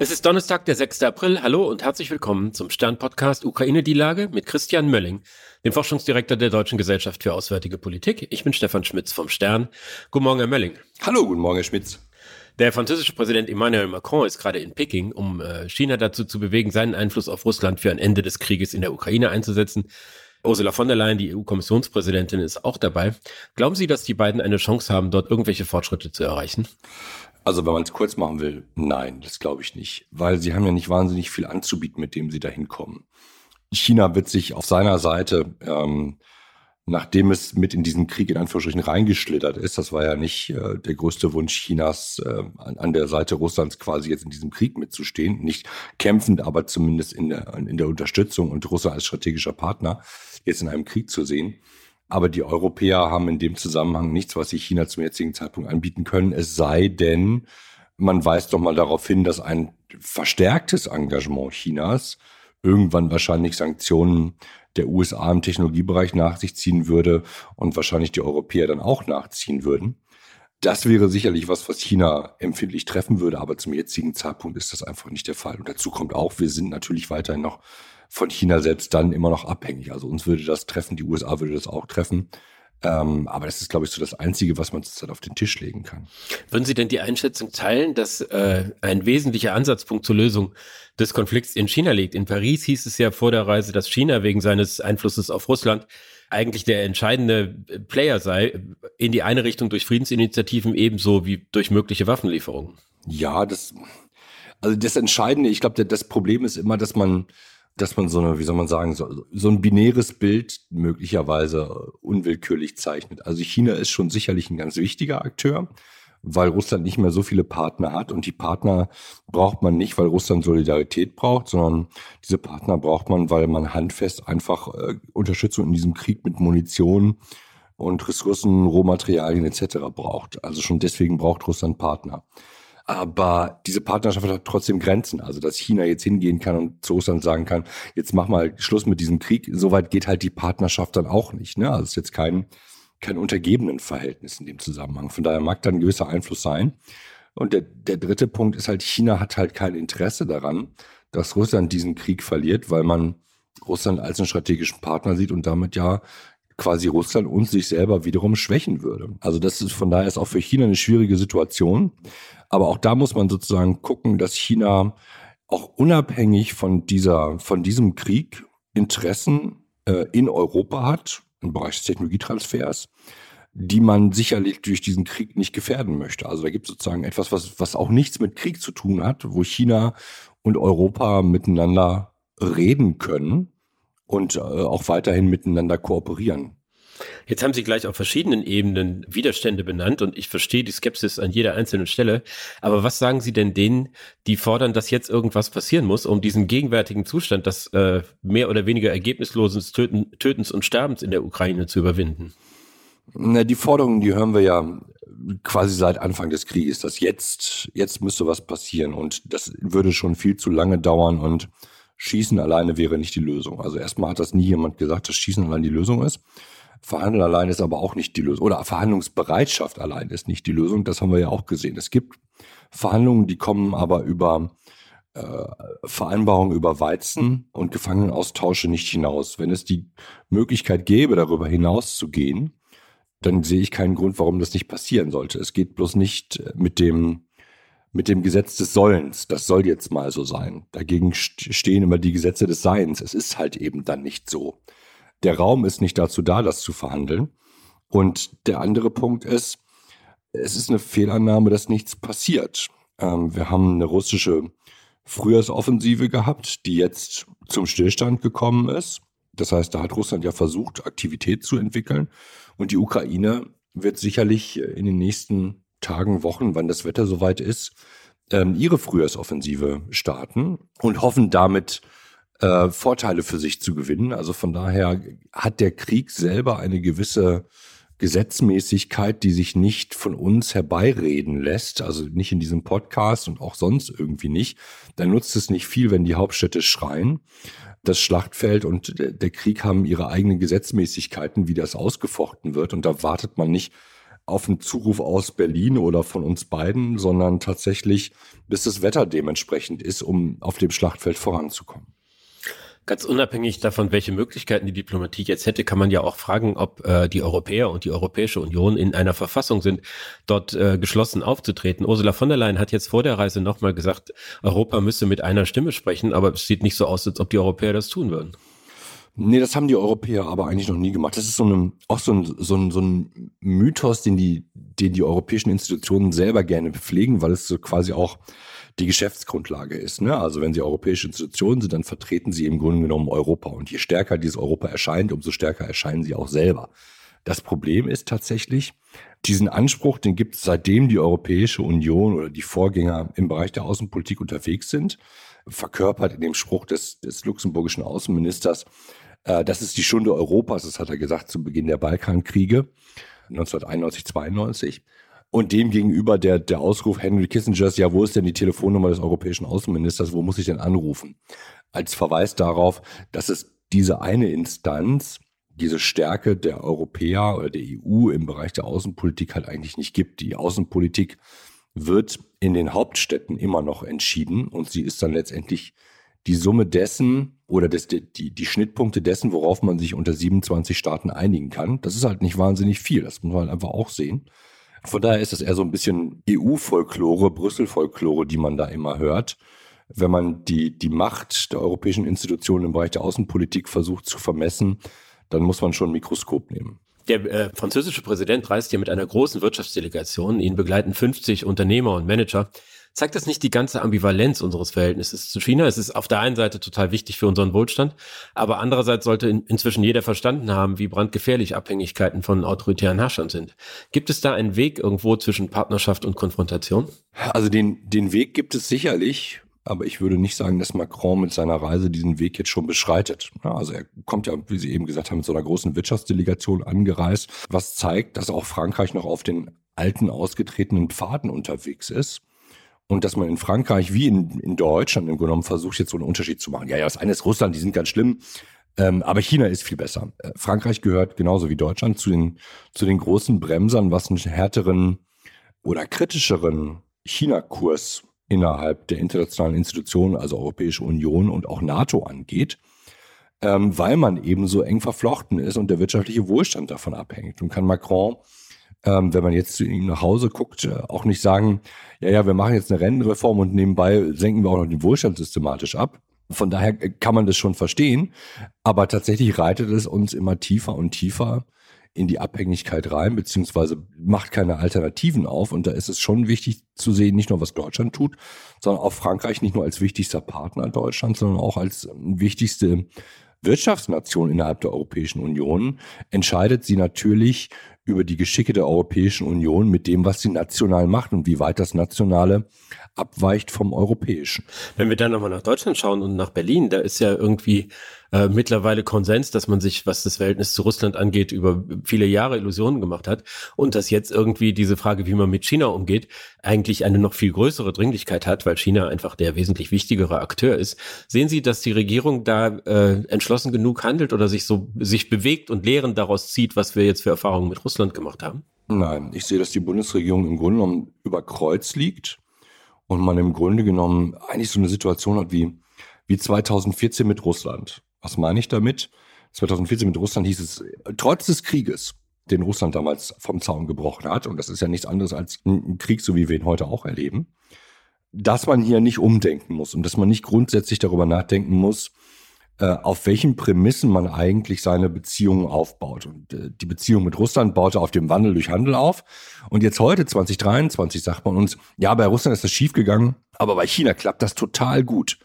Es ist Donnerstag, der 6. April. Hallo und herzlich willkommen zum Stern-Podcast Ukraine die Lage mit Christian Mölling, dem Forschungsdirektor der Deutschen Gesellschaft für Auswärtige Politik. Ich bin Stefan Schmitz vom Stern. Guten Morgen, Herr Mölling. Hallo, guten Morgen, Herr Schmitz. Der französische Präsident Emmanuel Macron ist gerade in Peking, um äh, China dazu zu bewegen, seinen Einfluss auf Russland für ein Ende des Krieges in der Ukraine einzusetzen. Ursula von der Leyen, die EU-Kommissionspräsidentin, ist auch dabei. Glauben Sie, dass die beiden eine Chance haben, dort irgendwelche Fortschritte zu erreichen? Also wenn man es kurz machen will, nein, das glaube ich nicht, weil sie haben ja nicht wahnsinnig viel anzubieten, mit dem sie da hinkommen. China wird sich auf seiner Seite, ähm, nachdem es mit in diesen Krieg in Anführungsstrichen reingeschlittert ist, das war ja nicht äh, der größte Wunsch Chinas, äh, an, an, der Seite Russlands quasi jetzt in diesem Krieg mitzustehen, nicht kämpfend, aber zumindest in der, in der Unterstützung und Russland als strategischer Partner jetzt in einem Krieg zu sehen. Aber die Europäer haben in dem Zusammenhang nichts, was sie China zum jetzigen Zeitpunkt anbieten können. Es sei denn, man weist doch mal darauf hin, dass ein verstärktes Engagement Chinas irgendwann wahrscheinlich Sanktionen der USA im Technologiebereich nach sich ziehen würde und wahrscheinlich die Europäer dann auch nachziehen würden. Das wäre sicherlich was, was China empfindlich treffen würde, aber zum jetzigen Zeitpunkt ist das einfach nicht der Fall. Und dazu kommt auch, wir sind natürlich weiterhin noch von China selbst dann immer noch abhängig. Also uns würde das treffen, die USA würde das auch treffen. Ähm, aber das ist, glaube ich, so das Einzige, was man zurzeit auf den Tisch legen kann. Würden Sie denn die Einschätzung teilen, dass äh, ein wesentlicher Ansatzpunkt zur Lösung des Konflikts in China liegt? In Paris hieß es ja vor der Reise, dass China wegen seines Einflusses auf Russland eigentlich der entscheidende Player sei, in die eine Richtung durch Friedensinitiativen ebenso wie durch mögliche Waffenlieferungen. Ja, das, also das Entscheidende, ich glaube, das Problem ist immer, dass man dass man so eine, wie soll man sagen, so, so ein binäres Bild möglicherweise unwillkürlich zeichnet. Also China ist schon sicherlich ein ganz wichtiger Akteur, weil Russland nicht mehr so viele Partner hat und die Partner braucht man nicht, weil Russland Solidarität braucht, sondern diese Partner braucht man, weil man handfest einfach äh, Unterstützung in diesem Krieg mit Munition und Ressourcen, Rohmaterialien etc. braucht. Also schon deswegen braucht Russland Partner. Aber diese Partnerschaft hat trotzdem Grenzen. Also, dass China jetzt hingehen kann und zu Russland sagen kann, jetzt mach mal Schluss mit diesem Krieg. Soweit geht halt die Partnerschaft dann auch nicht. Ne? Also, es ist jetzt kein, kein untergebenen Verhältnis in dem Zusammenhang. Von daher mag da ein gewisser Einfluss sein. Und der, der dritte Punkt ist halt, China hat halt kein Interesse daran, dass Russland diesen Krieg verliert, weil man Russland als einen strategischen Partner sieht und damit ja quasi Russland und sich selber wiederum schwächen würde. Also das ist von daher ist auch für China eine schwierige Situation. Aber auch da muss man sozusagen gucken, dass China auch unabhängig von dieser, von diesem Krieg Interessen äh, in Europa hat, im Bereich des Technologietransfers, die man sicherlich durch diesen Krieg nicht gefährden möchte. Also da gibt es sozusagen etwas, was, was auch nichts mit Krieg zu tun hat, wo China und Europa miteinander reden können und äh, auch weiterhin miteinander kooperieren. Jetzt haben Sie gleich auf verschiedenen Ebenen Widerstände benannt und ich verstehe die Skepsis an jeder einzelnen Stelle. Aber was sagen Sie denn denen, die fordern, dass jetzt irgendwas passieren muss, um diesen gegenwärtigen Zustand des äh, mehr oder weniger ergebnislosen Töten, Tötens und Sterbens in der Ukraine zu überwinden? Na, die Forderungen, die hören wir ja quasi seit Anfang des Krieges, dass jetzt, jetzt müsste was passieren und das würde schon viel zu lange dauern und Schießen alleine wäre nicht die Lösung. Also erstmal hat das nie jemand gesagt, dass Schießen allein die Lösung ist. Verhandeln allein ist aber auch nicht die Lösung. Oder Verhandlungsbereitschaft allein ist nicht die Lösung. Das haben wir ja auch gesehen. Es gibt Verhandlungen, die kommen aber über äh, Vereinbarungen über Weizen und Gefangenenaustausche nicht hinaus. Wenn es die Möglichkeit gäbe, darüber hinaus zu gehen, dann sehe ich keinen Grund, warum das nicht passieren sollte. Es geht bloß nicht mit dem, mit dem Gesetz des Sollens. Das soll jetzt mal so sein. Dagegen stehen immer die Gesetze des Seins. Es ist halt eben dann nicht so. Der Raum ist nicht dazu da, das zu verhandeln. Und der andere Punkt ist, es ist eine Fehlannahme, dass nichts passiert. Ähm, wir haben eine russische Frühjahrsoffensive gehabt, die jetzt zum Stillstand gekommen ist. Das heißt, da hat Russland ja versucht, Aktivität zu entwickeln. Und die Ukraine wird sicherlich in den nächsten Tagen, Wochen, wann das Wetter soweit ist, ähm, ihre Frühjahrsoffensive starten und hoffen damit äh, Vorteile für sich zu gewinnen. Also von daher hat der Krieg selber eine gewisse Gesetzmäßigkeit, die sich nicht von uns herbeireden lässt, also nicht in diesem Podcast und auch sonst irgendwie nicht, dann nutzt es nicht viel, wenn die Hauptstädte schreien. Das Schlachtfeld und der Krieg haben ihre eigenen Gesetzmäßigkeiten, wie das ausgefochten wird. Und da wartet man nicht auf einen Zuruf aus Berlin oder von uns beiden, sondern tatsächlich, bis das Wetter dementsprechend ist, um auf dem Schlachtfeld voranzukommen. Ganz unabhängig davon, welche Möglichkeiten die Diplomatie jetzt hätte, kann man ja auch fragen, ob äh, die Europäer und die Europäische Union in einer Verfassung sind, dort äh, geschlossen aufzutreten. Ursula von der Leyen hat jetzt vor der Reise nochmal gesagt, Europa müsse mit einer Stimme sprechen, aber es sieht nicht so aus, als ob die Europäer das tun würden. Nee, das haben die Europäer aber eigentlich noch nie gemacht. Das ist so eine, auch so ein, so ein, so ein Mythos, den die, den die europäischen Institutionen selber gerne pflegen, weil es so quasi auch die Geschäftsgrundlage ist. Ne? Also wenn sie europäische Institutionen sind, dann vertreten sie im Grunde genommen Europa. Und je stärker dieses Europa erscheint, umso stärker erscheinen sie auch selber. Das Problem ist tatsächlich, diesen Anspruch, den gibt es seitdem die Europäische Union oder die Vorgänger im Bereich der Außenpolitik unterwegs sind, verkörpert in dem Spruch des, des luxemburgischen Außenministers, äh, das ist die Stunde Europas, das hat er gesagt zu Beginn der Balkankriege 1991, 92. Und dem gegenüber der, der Ausruf Henry Kissingers, ja, wo ist denn die Telefonnummer des europäischen Außenministers, wo muss ich denn anrufen? Als Verweis darauf, dass es diese eine Instanz, diese Stärke der Europäer oder der EU im Bereich der Außenpolitik halt eigentlich nicht gibt. Die Außenpolitik wird in den Hauptstädten immer noch entschieden und sie ist dann letztendlich die Summe dessen oder des, die, die Schnittpunkte dessen, worauf man sich unter 27 Staaten einigen kann. Das ist halt nicht wahnsinnig viel, das muss man halt einfach auch sehen. Von daher ist das eher so ein bisschen EU-Folklore, Brüssel-Folklore, die man da immer hört. Wenn man die, die Macht der europäischen Institutionen im Bereich der Außenpolitik versucht zu vermessen, dann muss man schon ein Mikroskop nehmen. Der äh, französische Präsident reist hier mit einer großen Wirtschaftsdelegation. Ihn begleiten 50 Unternehmer und Manager zeigt das nicht die ganze Ambivalenz unseres Verhältnisses zu China? Es ist auf der einen Seite total wichtig für unseren Wohlstand, aber andererseits sollte in, inzwischen jeder verstanden haben, wie brandgefährlich Abhängigkeiten von autoritären Herrschern sind. Gibt es da einen Weg irgendwo zwischen Partnerschaft und Konfrontation? Also den, den Weg gibt es sicherlich. Aber ich würde nicht sagen, dass Macron mit seiner Reise diesen Weg jetzt schon beschreitet. Also er kommt ja, wie Sie eben gesagt haben, mit so einer großen Wirtschaftsdelegation angereist, was zeigt, dass auch Frankreich noch auf den alten ausgetretenen Pfaden unterwegs ist. Und dass man in Frankreich wie in, in Deutschland im Grunde genommen versucht, jetzt so einen Unterschied zu machen. Ja, ja, das eine ist Russland, die sind ganz schlimm. Ähm, aber China ist viel besser. Äh, Frankreich gehört genauso wie Deutschland zu den, zu den großen Bremsern, was einen härteren oder kritischeren China-Kurs innerhalb der internationalen Institutionen, also Europäische Union und auch NATO angeht, ähm, weil man eben so eng verflochten ist und der wirtschaftliche Wohlstand davon abhängt. Und kann Macron ähm, wenn man jetzt zu ihm nach Hause guckt, äh, auch nicht sagen, ja, ja, wir machen jetzt eine Rentenreform und nebenbei senken wir auch noch den Wohlstand systematisch ab. Von daher äh, kann man das schon verstehen, aber tatsächlich reitet es uns immer tiefer und tiefer in die Abhängigkeit rein, beziehungsweise macht keine Alternativen auf. Und da ist es schon wichtig zu sehen, nicht nur was Deutschland tut, sondern auch Frankreich nicht nur als wichtigster Partner Deutschlands, sondern auch als wichtigste Wirtschaftsnation innerhalb der Europäischen Union entscheidet sie natürlich über die Geschicke der Europäischen Union mit dem, was sie national macht und wie weit das Nationale abweicht vom Europäischen. Wenn wir dann nochmal nach Deutschland schauen und nach Berlin, da ist ja irgendwie äh, mittlerweile Konsens, dass man sich, was das Verhältnis zu Russland angeht, über viele Jahre Illusionen gemacht hat und dass jetzt irgendwie diese Frage, wie man mit China umgeht, eigentlich eine noch viel größere Dringlichkeit hat, weil China einfach der wesentlich wichtigere Akteur ist. Sehen Sie, dass die Regierung da äh, entschlossen genug handelt oder sich so sich bewegt und Lehren daraus zieht, was wir jetzt für Erfahrungen mit Russland gemacht haben? Nein, ich sehe, dass die Bundesregierung im Grunde genommen über Kreuz liegt und man im Grunde genommen eigentlich so eine Situation hat wie, wie 2014 mit Russland. Was meine ich damit? 2014 mit Russland hieß es, trotz des Krieges, den Russland damals vom Zaun gebrochen hat, und das ist ja nichts anderes als ein Krieg, so wie wir ihn heute auch erleben, dass man hier nicht umdenken muss und dass man nicht grundsätzlich darüber nachdenken muss, auf welchen Prämissen man eigentlich seine Beziehungen aufbaut. Und äh, die Beziehung mit Russland baute auf dem Wandel durch Handel auf. Und jetzt heute, 2023, sagt man uns, ja, bei Russland ist das schiefgegangen, aber bei China klappt das total gut.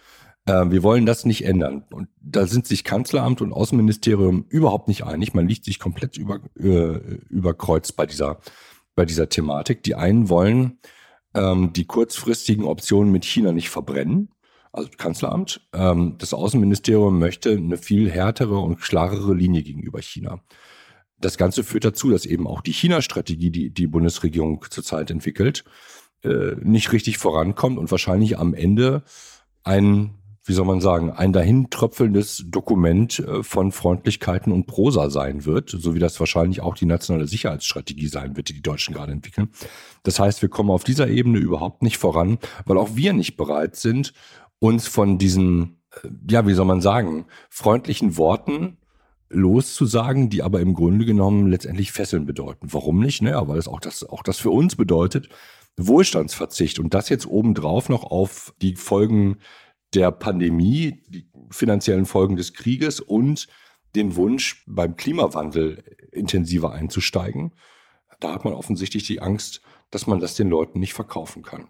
Äh, wir wollen das nicht ändern. Und da sind sich Kanzleramt und Außenministerium überhaupt nicht einig. Man liegt sich komplett über, äh, über bei dieser, bei dieser Thematik. Die einen wollen ähm, die kurzfristigen Optionen mit China nicht verbrennen. Also Kanzleramt. Ähm, das Außenministerium möchte eine viel härtere und klarere Linie gegenüber China. Das Ganze führt dazu, dass eben auch die China-Strategie, die die Bundesregierung zurzeit entwickelt, äh, nicht richtig vorankommt und wahrscheinlich am Ende ein wie soll man sagen, ein dahintröpfelndes Dokument äh, von Freundlichkeiten und Prosa sein wird, so wie das wahrscheinlich auch die nationale Sicherheitsstrategie sein wird, die die Deutschen gerade entwickeln. Das heißt, wir kommen auf dieser Ebene überhaupt nicht voran, weil auch wir nicht bereit sind, uns von diesen, ja, wie soll man sagen, freundlichen Worten loszusagen, die aber im Grunde genommen letztendlich Fesseln bedeuten. Warum nicht? Naja, weil es auch das, auch das für uns bedeutet, Wohlstandsverzicht und das jetzt obendrauf noch auf die Folgen der Pandemie, die finanziellen Folgen des Krieges und den Wunsch, beim Klimawandel intensiver einzusteigen. Da hat man offensichtlich die Angst, dass man das den Leuten nicht verkaufen kann.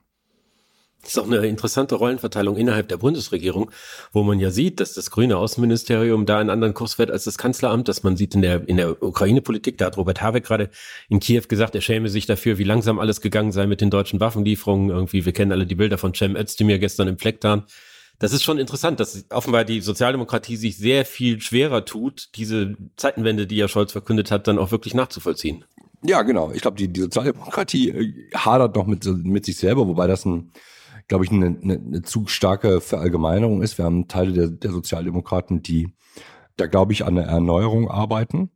Das ist auch eine interessante Rollenverteilung innerhalb der Bundesregierung, wo man ja sieht, dass das grüne Außenministerium da einen anderen Kurs fährt als das Kanzleramt, dass man sieht in der, in der Ukraine-Politik, da hat Robert Habeck gerade in Kiew gesagt, er schäme sich dafür, wie langsam alles gegangen sei mit den deutschen Waffenlieferungen. Irgendwie, wir kennen alle die Bilder von Cem Özdemir gestern im Flecktarn das ist schon interessant, dass offenbar die Sozialdemokratie sich sehr viel schwerer tut, diese Zeitenwende, die ja Scholz verkündet hat, dann auch wirklich nachzuvollziehen. Ja, genau. Ich glaube, die, die Sozialdemokratie äh, hadert noch mit, mit sich selber, wobei das ein, glaube ich, eine, eine, eine zu starke Verallgemeinerung ist. Wir haben Teile der, der Sozialdemokraten, die da, glaube ich, an der Erneuerung arbeiten.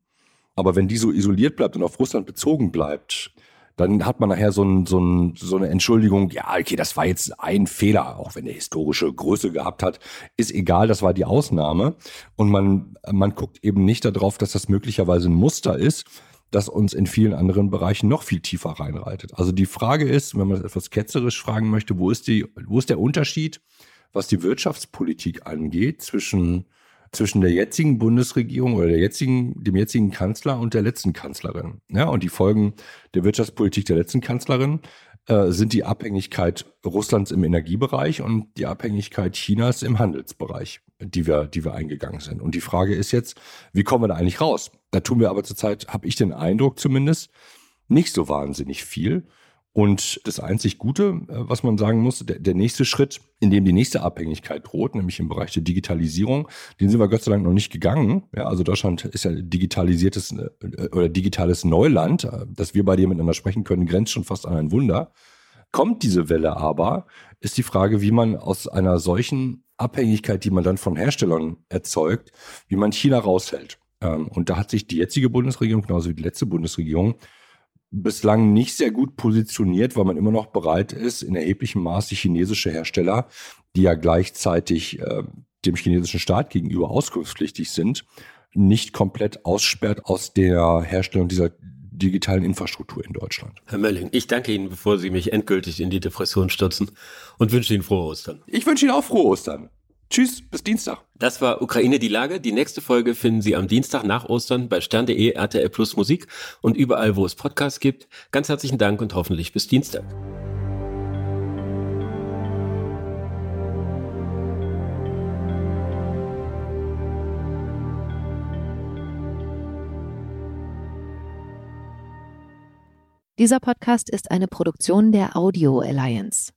Aber wenn die so isoliert bleibt und auf Russland bezogen bleibt, dann hat man nachher so, ein, so, ein, so eine Entschuldigung, ja, okay, das war jetzt ein Fehler, auch wenn er historische Größe gehabt hat, ist egal, das war die Ausnahme. Und man, man guckt eben nicht darauf, dass das möglicherweise ein Muster ist, das uns in vielen anderen Bereichen noch viel tiefer reinreitet. Also die Frage ist, wenn man etwas ketzerisch fragen möchte, wo ist, die, wo ist der Unterschied, was die Wirtschaftspolitik angeht, zwischen zwischen der jetzigen Bundesregierung oder der jetzigen, dem jetzigen Kanzler und der letzten Kanzlerin. Ja, und die Folgen der Wirtschaftspolitik der letzten Kanzlerin äh, sind die Abhängigkeit Russlands im Energiebereich und die Abhängigkeit Chinas im Handelsbereich, die wir, die wir eingegangen sind. Und die Frage ist jetzt, wie kommen wir da eigentlich raus? Da tun wir aber zurzeit, habe ich den Eindruck zumindest, nicht so wahnsinnig viel. Und das einzig Gute, äh, was man sagen muss, der, der, nächste Schritt, in dem die nächste Abhängigkeit droht, nämlich im Bereich der Digitalisierung, den sind wir Gott sei Dank noch nicht gegangen. Ja, also Deutschland ist ja digitalisiertes äh, oder digitales Neuland. Äh, dass wir beide hier miteinander sprechen können, grenzt schon fast an ein Wunder. Kommt diese Welle aber, ist die Frage, wie man aus einer solchen Abhängigkeit, die man dann von Herstellern erzeugt, wie man China raushält. Ähm, und da hat sich die jetzige Bundesregierung, genauso wie die letzte Bundesregierung, bislang nicht sehr gut positioniert, weil man immer noch bereit ist, in erheblichem Maße chinesische Hersteller, die ja gleichzeitig äh, dem chinesischen Staat gegenüber auskunftspflichtig sind, nicht komplett aussperrt aus der Herstellung dieser digitalen Infrastruktur in Deutschland. Herr Mölling, ich danke Ihnen, bevor Sie mich endgültig in die Depression stürzen und wünsche Ihnen frohe Ostern. Ich wünsche Ihnen auch frohe Ostern. Tschüss, bis Dienstag. Das war Ukraine die Lage. Die nächste Folge finden Sie am Dienstag nach Ostern bei stern.de, RTL Plus Musik und überall, wo es Podcasts gibt. Ganz herzlichen Dank und hoffentlich bis Dienstag. Dieser Podcast ist eine Produktion der Audio Alliance.